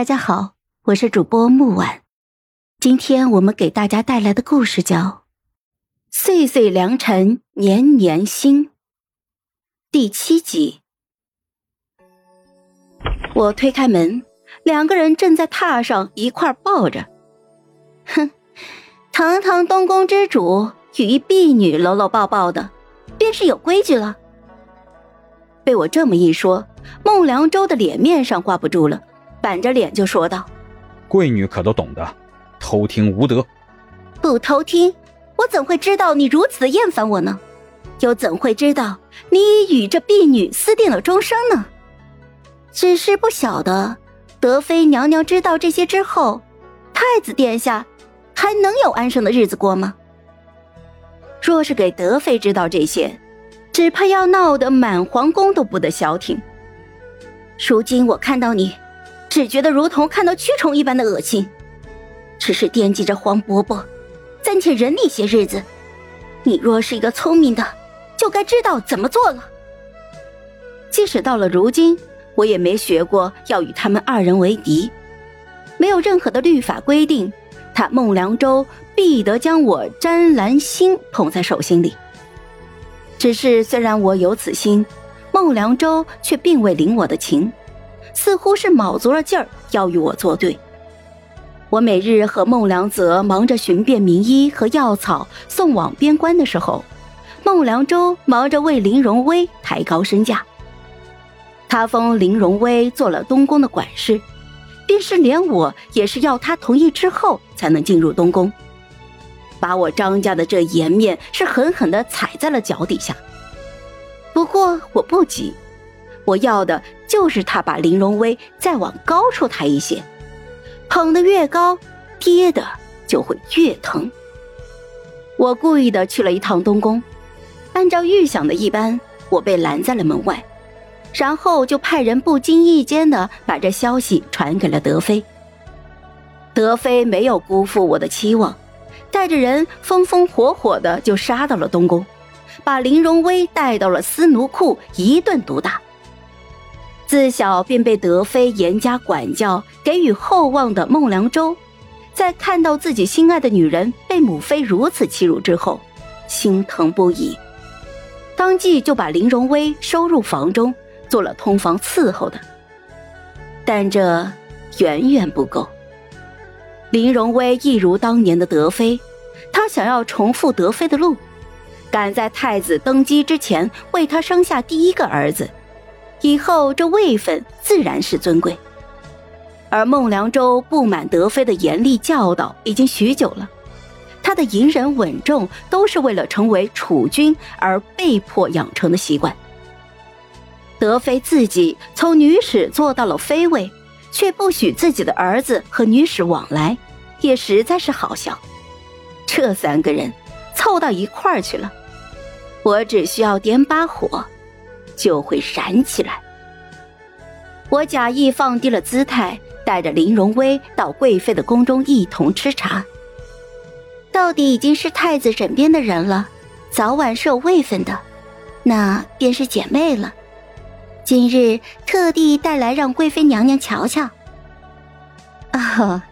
大家好，我是主播木婉，今天我们给大家带来的故事叫《岁岁良辰年年新》第七集。我推开门，两个人正在榻上一块抱着。哼，堂堂东宫之主与一婢女搂搂抱抱的，便是有规矩了。被我这么一说，孟良舟的脸面上挂不住了。板着脸就说道：“贵女可都懂得，偷听无德。不偷听，我怎会知道你如此的厌烦我呢？又怎会知道你已与这婢女私定了终生呢？只是不晓得，德妃娘娘知道这些之后，太子殿下还能有安生的日子过吗？若是给德妃知道这些，只怕要闹得满皇宫都不得消停。如今我看到你。”只觉得如同看到蛆虫一般的恶心，只是惦记着黄伯伯，暂且忍你些日子。你若是一个聪明的，就该知道怎么做了。即使到了如今，我也没学过要与他们二人为敌，没有任何的律法规定，他孟良州必得将我詹兰心捧在手心里。只是虽然我有此心，孟良州却并未领我的情。似乎是卯足了劲儿要与我作对。我每日和孟良泽忙着寻遍名医和药草送往边关的时候，孟良洲忙着为林荣威抬高身价。他封林荣威做了东宫的管事，便是连我也是要他同意之后才能进入东宫，把我张家的这颜面是狠狠的踩在了脚底下。不过我不急。我要的就是他把林荣威再往高处抬一些，捧得越高，跌的就会越疼。我故意的去了一趟东宫，按照预想的一般，我被拦在了门外，然后就派人不经意间的把这消息传给了德妃。德妃没有辜负我的期望，带着人风风火火的就杀到了东宫，把林荣威带到了司奴库一顿毒打。自小便被德妃严加管教、给予厚望的孟良舟，在看到自己心爱的女人被母妃如此欺辱之后，心疼不已，当即就把林荣威收入房中，做了通房伺候的。但这远远不够。林荣威一如当年的德妃，他想要重复德妃的路，赶在太子登基之前为他生下第一个儿子。以后这位分自然是尊贵，而孟良舟不满德妃的严厉教导已经许久了，他的隐忍稳重都是为了成为储君而被迫养成的习惯。德妃自己从女使做到了妃位，却不许自己的儿子和女使往来，也实在是好笑。这三个人凑到一块儿去了，我只需要点把火。就会闪起来。我假意放低了姿态，带着林荣威到贵妃的宫中一同吃茶。到底已经是太子枕边的人了，早晚是有位分的，那便是姐妹了。今日特地带来让贵妃娘娘瞧瞧。啊，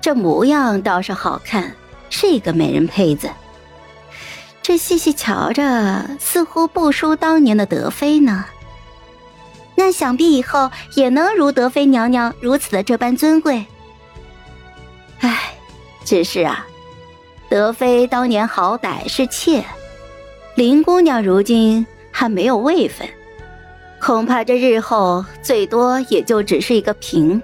这模样倒是好看，是一个美人胚子。这细细瞧着，似乎不输当年的德妃呢。那想必以后也能如德妃娘娘如此的这般尊贵。唉，只是啊，德妃当年好歹是妾，林姑娘如今还没有位分，恐怕这日后最多也就只是一个嫔。